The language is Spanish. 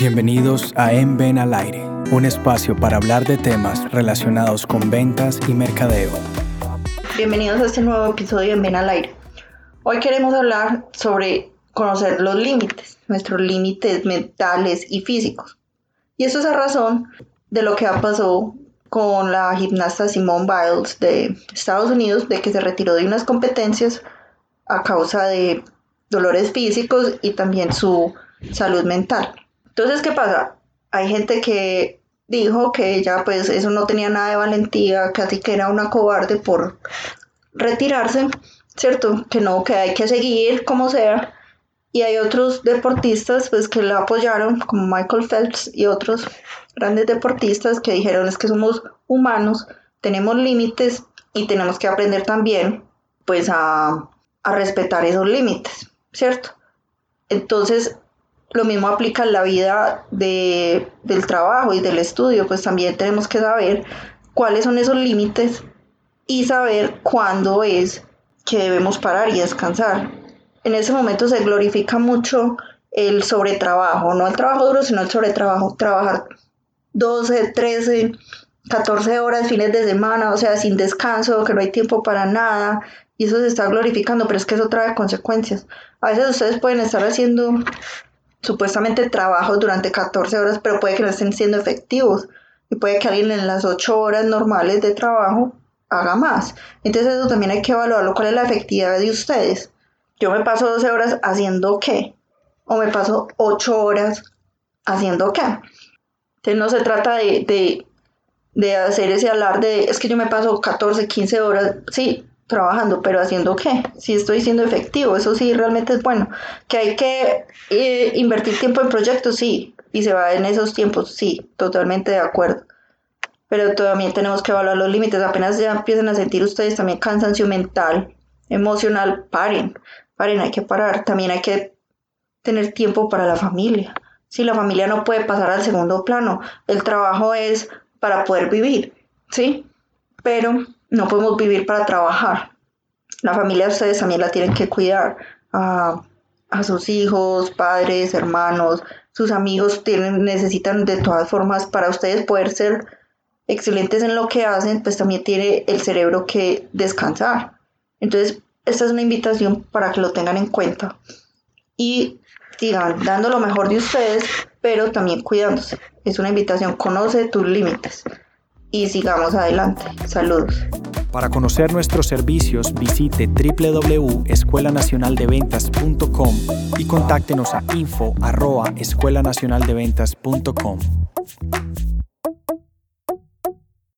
Bienvenidos a En Ven al Aire, un espacio para hablar de temas relacionados con ventas y mercadeo. Bienvenidos a este nuevo episodio de En Ven al Aire. Hoy queremos hablar sobre conocer los límites, nuestros límites mentales y físicos. Y eso es a razón de lo que ha pasado con la gimnasta Simone Biles de Estados Unidos, de que se retiró de unas competencias a causa de dolores físicos y también su salud mental. Entonces, ¿qué pasa? Hay gente que dijo que ella pues eso no tenía nada de valentía, casi que era una cobarde por retirarse, ¿cierto? Que no, que hay que seguir como sea. Y hay otros deportistas pues que la apoyaron, como Michael Phelps y otros grandes deportistas que dijeron es que somos humanos, tenemos límites y tenemos que aprender también pues a, a respetar esos límites, ¿cierto? Entonces, lo mismo aplica en la vida de, del trabajo y del estudio, pues también tenemos que saber cuáles son esos límites y saber cuándo es que debemos parar y descansar. En ese momento se glorifica mucho el sobretrabajo, no el trabajo duro, sino el sobretrabajo, trabajar 12, 13, 14 horas, fines de semana, o sea, sin descanso, que no hay tiempo para nada, y eso se está glorificando, pero es que eso trae consecuencias. A veces ustedes pueden estar haciendo supuestamente trabajo durante 14 horas, pero puede que no estén siendo efectivos y puede que alguien en las 8 horas normales de trabajo haga más. Entonces eso también hay que evaluarlo, cuál es la efectividad de ustedes. Yo me paso 12 horas haciendo qué? O me paso 8 horas haciendo qué? Entonces no se trata de, de, de hacer ese alarde, es que yo me paso 14, 15 horas, sí, trabajando, pero haciendo qué? Si estoy siendo efectivo, eso sí realmente es bueno. Que hay que eh, invertir tiempo en proyectos, sí, y se va en esos tiempos, sí, totalmente de acuerdo. Pero también tenemos que evaluar los límites, apenas ya empiezan a sentir ustedes también cansancio mental, emocional, paren, paren, hay que parar, también hay que tener tiempo para la familia. Si la familia no puede pasar al segundo plano, el trabajo es para poder vivir, ¿sí? Pero no podemos vivir para trabajar. La familia de ustedes también la tienen que cuidar. a sus hijos, padres, hermanos, sus amigos tienen, necesitan de todas formas para ustedes poder ser excelentes en lo que hacen, pues también tiene el cerebro que descansar. Entonces, esta es una invitación para que lo tengan en cuenta y sigan dando lo mejor de ustedes, pero también cuidándose. Es una invitación, conoce tus límites y sigamos adelante. Saludos. Para conocer nuestros servicios, visite www.escuelanacionaldeventas.com y contáctenos a info@escuelanacionaldeventas.com.